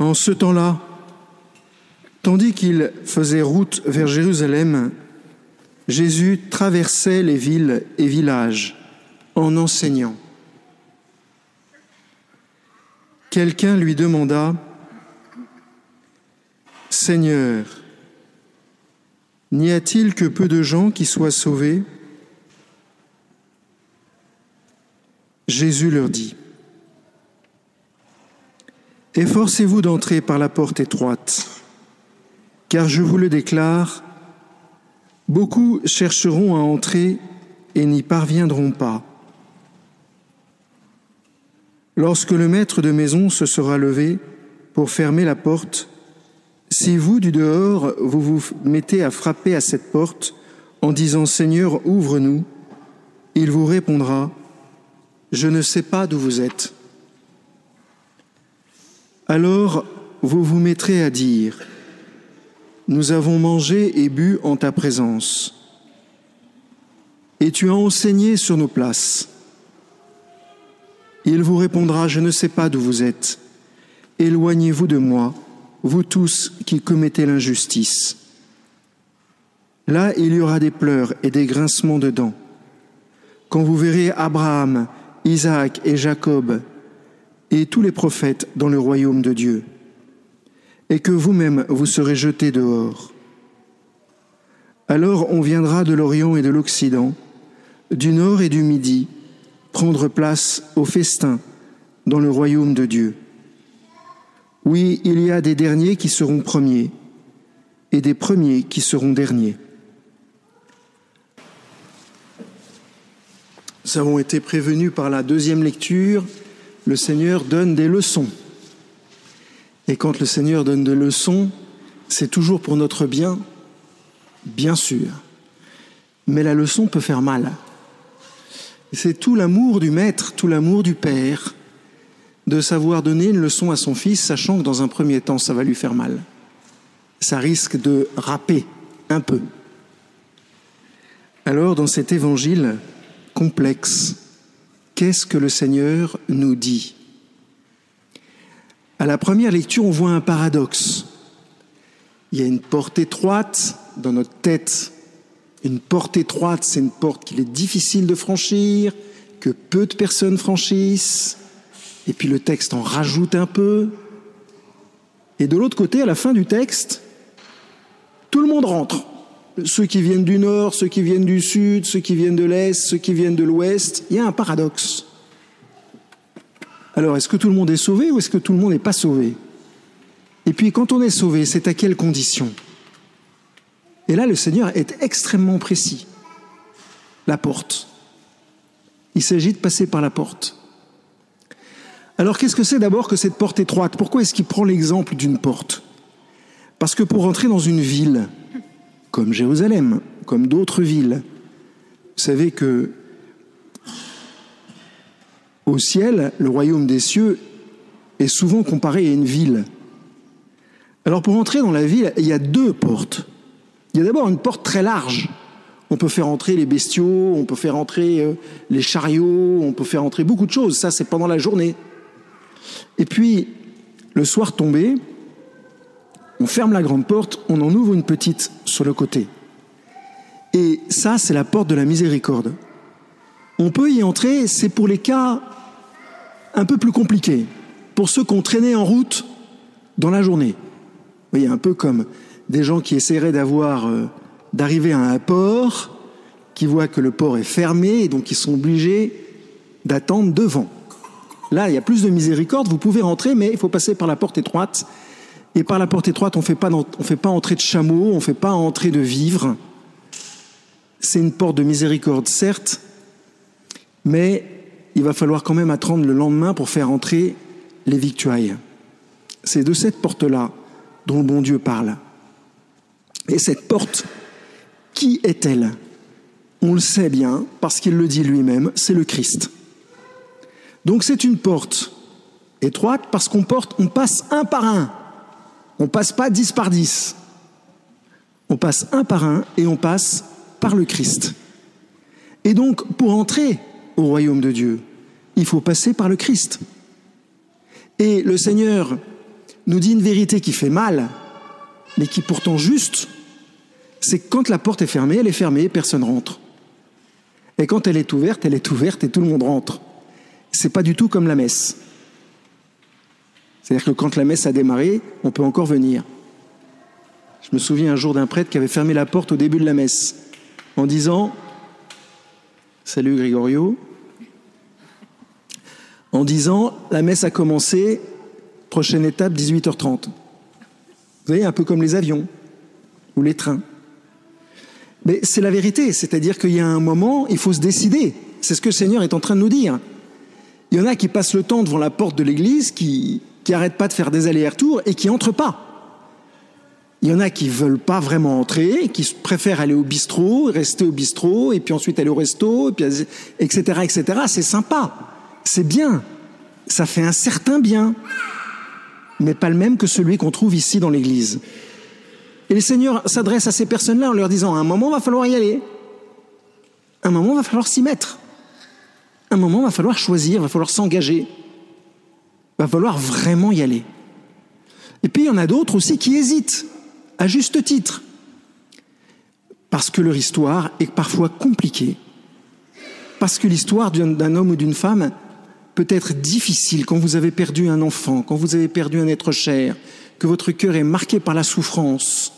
En ce temps-là, tandis qu'il faisait route vers Jérusalem, Jésus traversait les villes et villages en enseignant. Quelqu'un lui demanda, Seigneur, n'y a-t-il que peu de gens qui soient sauvés? Jésus leur dit, Efforcez-vous d'entrer par la porte étroite, car je vous le déclare, beaucoup chercheront à entrer et n'y parviendront pas. Lorsque le maître de maison se sera levé pour fermer la porte, si vous, du dehors, vous vous mettez à frapper à cette porte en disant Seigneur, ouvre-nous, il vous répondra, Je ne sais pas d'où vous êtes. Alors vous vous mettrez à dire, Nous avons mangé et bu en ta présence, et tu as enseigné sur nos places. Il vous répondra, Je ne sais pas d'où vous êtes, éloignez-vous de moi vous tous qui commettez l'injustice. Là, il y aura des pleurs et des grincements de dents. Quand vous verrez Abraham, Isaac et Jacob et tous les prophètes dans le royaume de Dieu, et que vous-même vous serez jetés dehors. Alors on viendra de l'Orient et de l'Occident, du Nord et du Midi, prendre place au festin dans le royaume de Dieu. Oui, il y a des derniers qui seront premiers et des premiers qui seront derniers. Nous avons été prévenus par la deuxième lecture, le Seigneur donne des leçons. Et quand le Seigneur donne des leçons, c'est toujours pour notre bien, bien sûr. Mais la leçon peut faire mal. C'est tout l'amour du Maître, tout l'amour du Père, de savoir donner une leçon à son fils, sachant que dans un premier temps, ça va lui faire mal. Ça risque de râper un peu. Alors, dans cet évangile complexe, qu'est-ce que le Seigneur nous dit À la première lecture, on voit un paradoxe. Il y a une porte étroite dans notre tête. Une porte étroite, c'est une porte qu'il est difficile de franchir, que peu de personnes franchissent et puis le texte en rajoute un peu. Et de l'autre côté, à la fin du texte, tout le monde rentre. Ceux qui viennent du nord, ceux qui viennent du sud, ceux qui viennent de l'est, ceux qui viennent de l'ouest. Il y a un paradoxe. Alors, est-ce que tout le monde est sauvé ou est-ce que tout le monde n'est pas sauvé? Et puis, quand on est sauvé, c'est à quelles conditions Et là, le Seigneur est extrêmement précis. La porte. Il s'agit de passer par la porte. Alors qu'est-ce que c'est d'abord que cette porte étroite? Pourquoi est-ce qu'il prend l'exemple d'une porte? Parce que pour entrer dans une ville, comme Jérusalem, comme d'autres villes, vous savez que au ciel, le royaume des cieux est souvent comparé à une ville. Alors pour entrer dans la ville, il y a deux portes. Il y a d'abord une porte très large. On peut faire entrer les bestiaux, on peut faire entrer euh, les chariots, on peut faire entrer beaucoup de choses. Ça, c'est pendant la journée. Et puis, le soir tombé, on ferme la grande porte, on en ouvre une petite sur le côté. Et ça, c'est la porte de la miséricorde. On peut y entrer, c'est pour les cas un peu plus compliqués, pour ceux qui ont traîné en route dans la journée. Vous voyez, un peu comme des gens qui essaieraient d'avoir, euh, d'arriver à un port, qui voient que le port est fermé et donc ils sont obligés d'attendre devant. Là, il y a plus de miséricorde, vous pouvez rentrer, mais il faut passer par la porte étroite. Et par la porte étroite, on ne fait pas entrer de chameau, on ne fait pas entrer de vivres. C'est une porte de miséricorde, certes, mais il va falloir quand même attendre le lendemain pour faire entrer les victuailles. C'est de cette porte-là dont le bon Dieu parle. Et cette porte, qui est-elle? On le sait bien, parce qu'il le dit lui-même, c'est le Christ. Donc c'est une porte étroite parce qu'on porte, on passe un par un. On passe pas dix par dix. On passe un par un et on passe par le Christ. Et donc, pour entrer au royaume de Dieu, il faut passer par le Christ. Et le Seigneur nous dit une vérité qui fait mal, mais qui est pourtant juste, c'est que quand la porte est fermée, elle est fermée, personne rentre. Et quand elle est ouverte, elle est ouverte et tout le monde rentre. C'est pas du tout comme la messe. C'est-à-dire que quand la messe a démarré, on peut encore venir. Je me souviens un jour d'un prêtre qui avait fermé la porte au début de la messe en disant Salut Grégorio. En disant La messe a commencé, prochaine étape 18h30. Vous voyez, un peu comme les avions ou les trains. Mais c'est la vérité, c'est-à-dire qu'il y a un moment, il faut se décider. C'est ce que le Seigneur est en train de nous dire. Il y en a qui passent le temps devant la porte de l'église, qui n'arrêtent pas de faire des allers-retours et qui n'entrent pas. Il y en a qui veulent pas vraiment entrer, qui préfèrent aller au bistrot, rester au bistrot, et puis ensuite aller au resto, etc., etc. C'est sympa, c'est bien, ça fait un certain bien, mais pas le même que celui qu'on trouve ici dans l'Église. Et le Seigneur s'adresse à ces personnes-là en leur disant, à un moment, va falloir y aller. Un moment, va falloir s'y mettre. Un moment, va falloir choisir, va falloir s'engager. Va falloir vraiment y aller. Et puis, il y en a d'autres aussi qui hésitent à juste titre, parce que leur histoire est parfois compliquée, parce que l'histoire d'un homme ou d'une femme peut être difficile quand vous avez perdu un enfant, quand vous avez perdu un être cher, que votre cœur est marqué par la souffrance.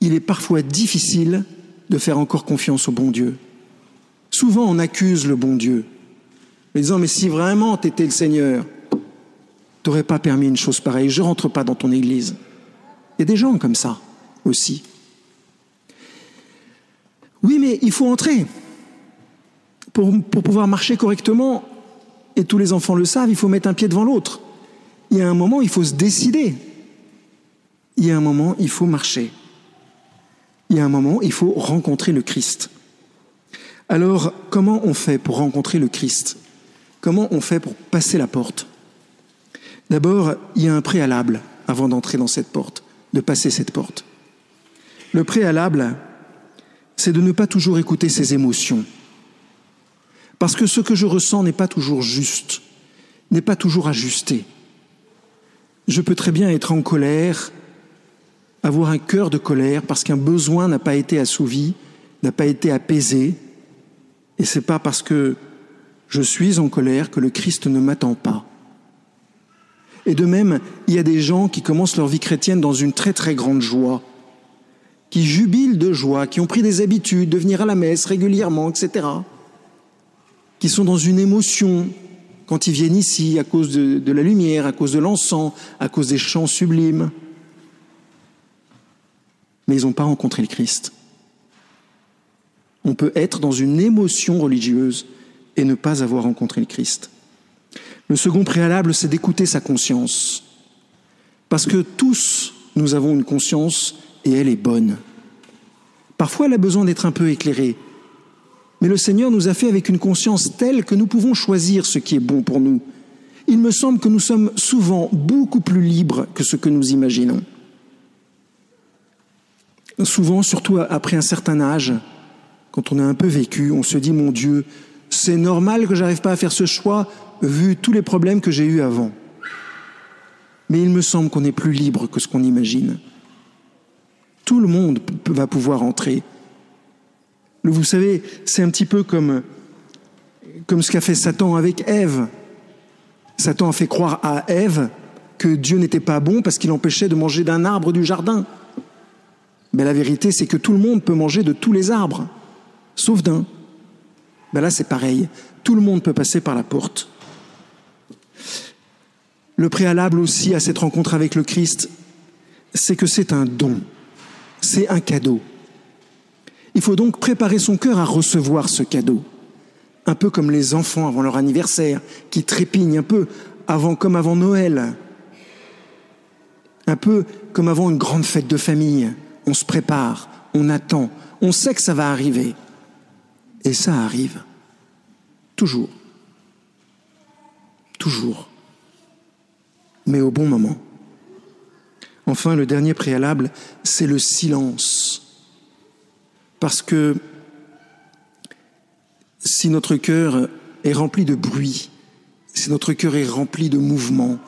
Il est parfois difficile de faire encore confiance au bon Dieu. Souvent, on accuse le bon Dieu, en disant, mais si vraiment tu étais le Seigneur, t'aurais pas permis une chose pareille, je rentre pas dans ton église. Il y a des gens comme ça aussi. Oui, mais il faut entrer. Pour, pour, pouvoir marcher correctement, et tous les enfants le savent, il faut mettre un pied devant l'autre. Il y a un moment, il faut se décider. Il y a un moment, il faut marcher. Il y a un moment, il faut rencontrer le Christ. Alors, comment on fait pour rencontrer le Christ? Comment on fait pour passer la porte? D'abord, il y a un préalable avant d'entrer dans cette porte de passer cette porte. Le préalable, c'est de ne pas toujours écouter ses émotions. Parce que ce que je ressens n'est pas toujours juste, n'est pas toujours ajusté. Je peux très bien être en colère, avoir un cœur de colère parce qu'un besoin n'a pas été assouvi, n'a pas été apaisé, et c'est pas parce que je suis en colère que le Christ ne m'attend pas. Et de même, il y a des gens qui commencent leur vie chrétienne dans une très très grande joie, qui jubilent de joie, qui ont pris des habitudes de venir à la messe régulièrement, etc., qui sont dans une émotion quand ils viennent ici à cause de, la lumière, à cause de l'encens, à cause des chants sublimes. Mais ils n'ont pas rencontré le Christ. On peut être dans une émotion religieuse et ne pas avoir rencontré le Christ. Le second préalable, c'est d'écouter sa conscience. Parce que tous, nous avons une conscience et elle est bonne. Parfois, elle a besoin d'être un peu éclairée. Mais le Seigneur nous a fait avec une conscience telle que nous pouvons choisir ce qui est bon pour nous. Il me semble que nous sommes souvent beaucoup plus libres que ce que nous imaginons. Souvent, surtout après un certain âge, quand on a un peu vécu, on se dit, mon Dieu, c'est normal que j'arrive pas à faire ce choix vu tous les problèmes que j'ai eus avant. Mais il me semble qu'on est plus libre que ce qu'on imagine. Tout le monde va pouvoir entrer. Vous savez, c'est un petit peu comme, comme ce qu'a fait Satan avec Ève. Satan a fait croire à Ève que Dieu n'était pas bon parce qu'il empêchait de manger d'un arbre du jardin. Mais la vérité, c'est que tout le monde peut manger de tous les arbres, sauf d'un. Ben là, c'est pareil. Tout le monde peut passer par la porte. Le préalable aussi à cette rencontre avec le Christ, c'est que c'est un don, c'est un cadeau. Il faut donc préparer son cœur à recevoir ce cadeau. Un peu comme les enfants avant leur anniversaire, qui trépignent un peu avant, comme avant Noël. Un peu comme avant une grande fête de famille. On se prépare, on attend, on sait que ça va arriver. Et ça arrive. Toujours. Toujours mais au bon moment. Enfin, le dernier préalable, c'est le silence. Parce que si notre cœur est rempli de bruit, si notre cœur est rempli de mouvement,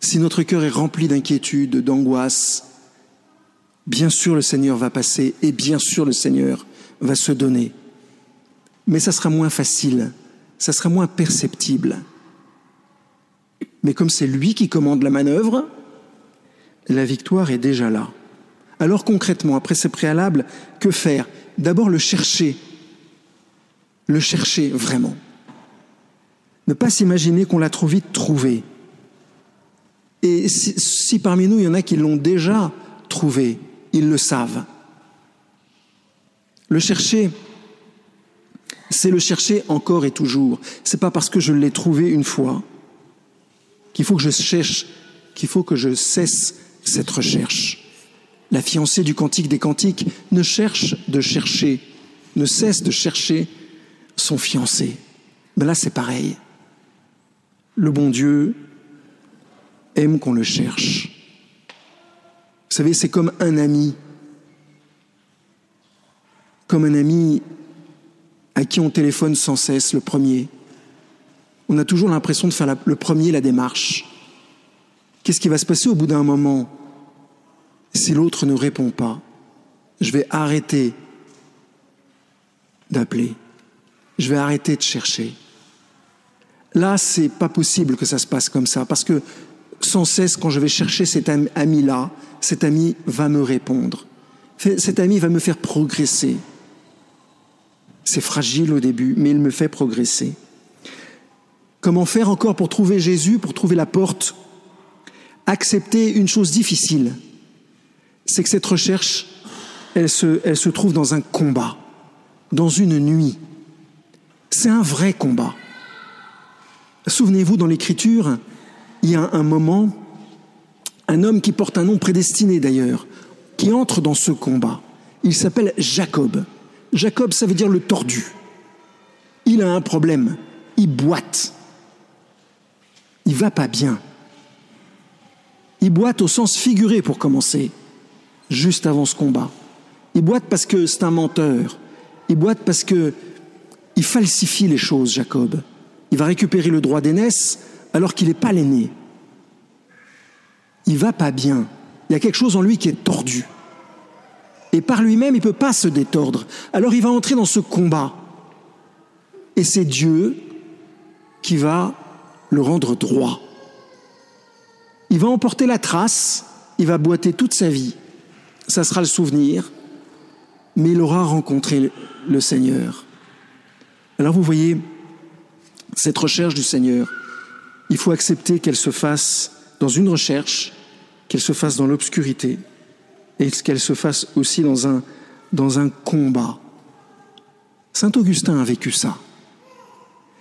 si notre cœur est rempli d'inquiétude, d'angoisse, bien sûr le Seigneur va passer et bien sûr le Seigneur va se donner. Mais ça sera moins facile, ça sera moins perceptible. Mais comme c'est lui qui commande la manœuvre, la victoire est déjà là. Alors concrètement, après ces préalables, que faire? D'abord le chercher, le chercher vraiment. Ne pas s'imaginer qu'on l'a trop vite trouvé. Et si, si, parmi nous, il y en a qui l'ont déjà trouvé, ils le savent. Le chercher, c'est le chercher encore et toujours. C'est pas parce que je l'ai trouvé une fois qu'il faut que je cherche, qu'il faut que je cesse cette recherche. La fiancée du cantique des cantiques ne cherche de chercher, ne cesse de chercher son fiancé. Mais là, c'est pareil. Le bon Dieu aime qu'on le cherche. Vous savez, c'est comme un ami, comme un ami à qui on téléphone sans cesse, le premier. On a toujours l'impression de faire le premier la démarche. Qu'est-ce qui va se passer au bout d'un moment? Si l'autre ne répond pas Je vais arrêter d'appeler. Je vais arrêter de chercher. Là, c'est pas possible que ça se passe comme ça, parce que sans cesse, quand je vais chercher cet ami-là, cet ami va me répondre. Cet ami va me faire progresser. C'est fragile au début, mais il me fait progresser. Comment faire encore pour trouver Jésus, pour trouver la porte? Accepter une chose difficile, c'est que cette recherche, elle se, se trouve dans un combat, dans une nuit. C'est un vrai combat. Souvenez-vous, dans l'Écriture, il y a un moment, un homme qui porte un nom prédestiné d'ailleurs, qui entre dans ce combat. Il s'appelle Jacob. Jacob, ça veut dire le tordu. Il a un problème. Il boite. Il va pas bien. Il boite au sens figuré pour commencer, juste avant ce combat. Il boite parce que c'est un menteur. Il boite parce que il falsifie les choses, Jacob. Il va récupérer le droit d'aînesse alors qu'il n'est pas l'aîné. Il va pas bien. Il y a quelque chose en lui qui est tordu. Et par lui-même, il ne peut pas se détordre. Alors il va entrer dans ce combat. Et c'est Dieu qui va le rendre droit. Il va emporter la trace, il va boiter toute sa vie. Ça sera le souvenir, mais il aura rencontré le Seigneur. Alors vous voyez, cette recherche du Seigneur, il faut accepter qu'elle se fasse dans une recherche, qu'elle se fasse dans l'obscurité, et qu'elle se fasse aussi dans un, combat. Saint Augustin a vécu ça.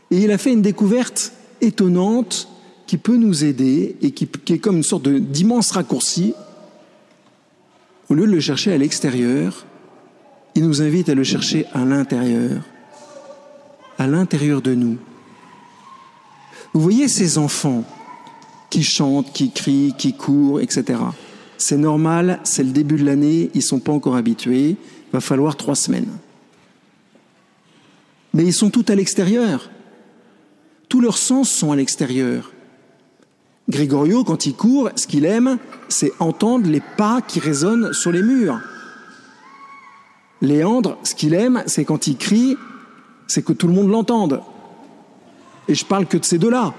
Et il a fait une découverte étonnante qui peut nous aider et qui, qui est comme une sorte d'immense raccourci. Au lieu de le chercher à l'extérieur, il nous invite à le chercher à l'intérieur, à l'intérieur de nous. Vous voyez ces enfants qui chantent, qui crient, qui courent, etc. C'est normal, c'est le début de l'année, ils ne sont pas encore habitués, il va falloir trois semaines. Mais ils sont tous à l'extérieur. Tous leurs sens sont à l'extérieur. Grégorio, quand il court, ce qu'il aime, c'est entendre les pas qui résonnent sur les murs. Léandre, ce qu'il aime, c'est quand il crie, c'est que tout le monde l'entende. Et je parle que de ces deux-là.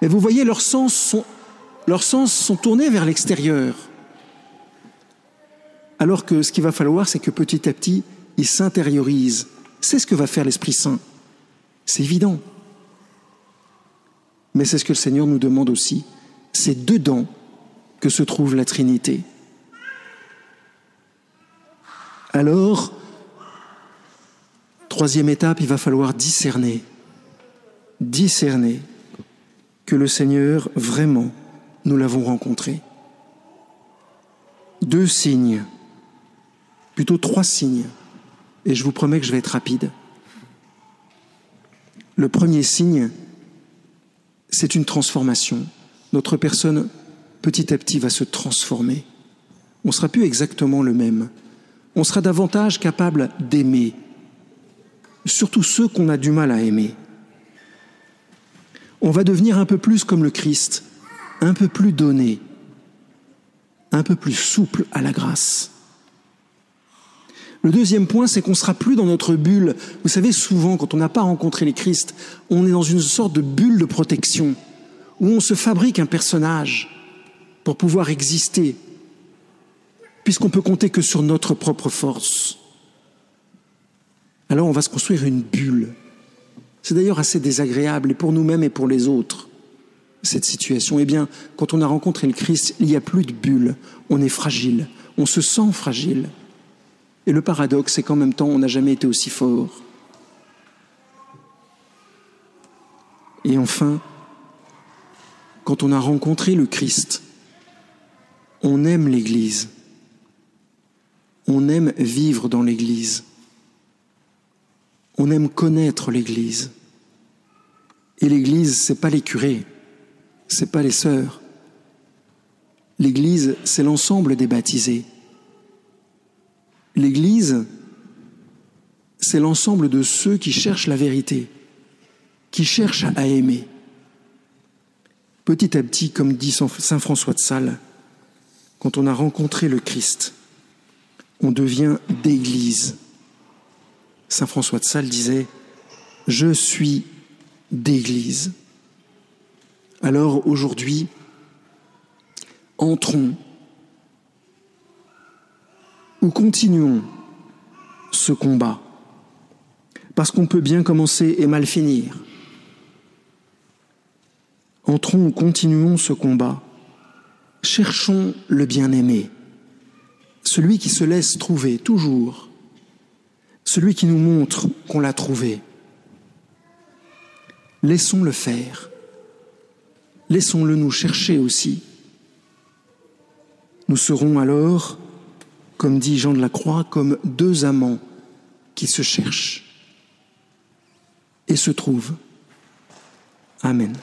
Mais vous voyez, leurs sens sont leurs sens sont tournés vers l'extérieur. Alors que ce qu'il va falloir, c'est que petit à petit, ils s'intériorisent. C'est ce que va faire l'Esprit Saint. C'est évident. Mais c'est ce que le Seigneur nous demande aussi. C'est dedans que se trouve la Trinité. Alors, troisième étape, il va falloir discerner. Discerner que le Seigneur vraiment nous l'avons rencontré. Deux signes, plutôt trois signes, et je vous promets que je vais être rapide. Le premier signe, c'est une transformation. Notre personne, petit à petit, va se transformer. On sera plus exactement le même. On sera davantage capable d'aimer, surtout ceux qu'on a du mal à aimer. on va devenir un peu plus comme le Christ, un peu plus donné, un peu plus souple à la grâce. Le deuxième point, c'est qu'on sera plus dans notre bulle. Vous savez, souvent, quand on n'a pas rencontré les Christ, on est dans une sorte de bulle de protection, où on se fabrique un personnage pour pouvoir exister, puisqu'on peut compter que sur notre propre force. Alors on va se construire une bulle. C'est d'ailleurs assez désagréable, et pour nous-mêmes et pour les autres, cette situation. Eh bien, quand on a rencontré le Christ, il n'y a plus de bulle. On est fragile. On se sent fragile. Et le paradoxe, c'est qu'en même temps, on n'a jamais été aussi fort. Et enfin, quand on a rencontré le Christ, on aime l'Église. On aime vivre dans l'Église. On aime connaître l'Église. Et l'Église, c'est pas les curés, c'est pas les sœurs. L'Église, c'est l'ensemble des baptisés. L'Église, c'est l'ensemble de ceux qui cherchent la vérité, qui cherchent à aimer. Petit à petit, comme dit Saint François de Sales, quand on a rencontré le Christ, on devient d'Église. Saint François de Sales disait, Je suis d'Église. Alors aujourd'hui, entrons ou continuons ce combat, parce qu'on peut bien commencer et mal finir. Entrons ou continuons ce combat, cherchons le bien-aimé, celui qui se laisse trouver toujours, celui qui nous montre qu'on l'a trouvé. Laissons-le faire. Laissons-le nous chercher aussi. Nous serons alors, comme dit Jean de la Croix, comme deux amants qui se cherchent et se trouvent. Amen.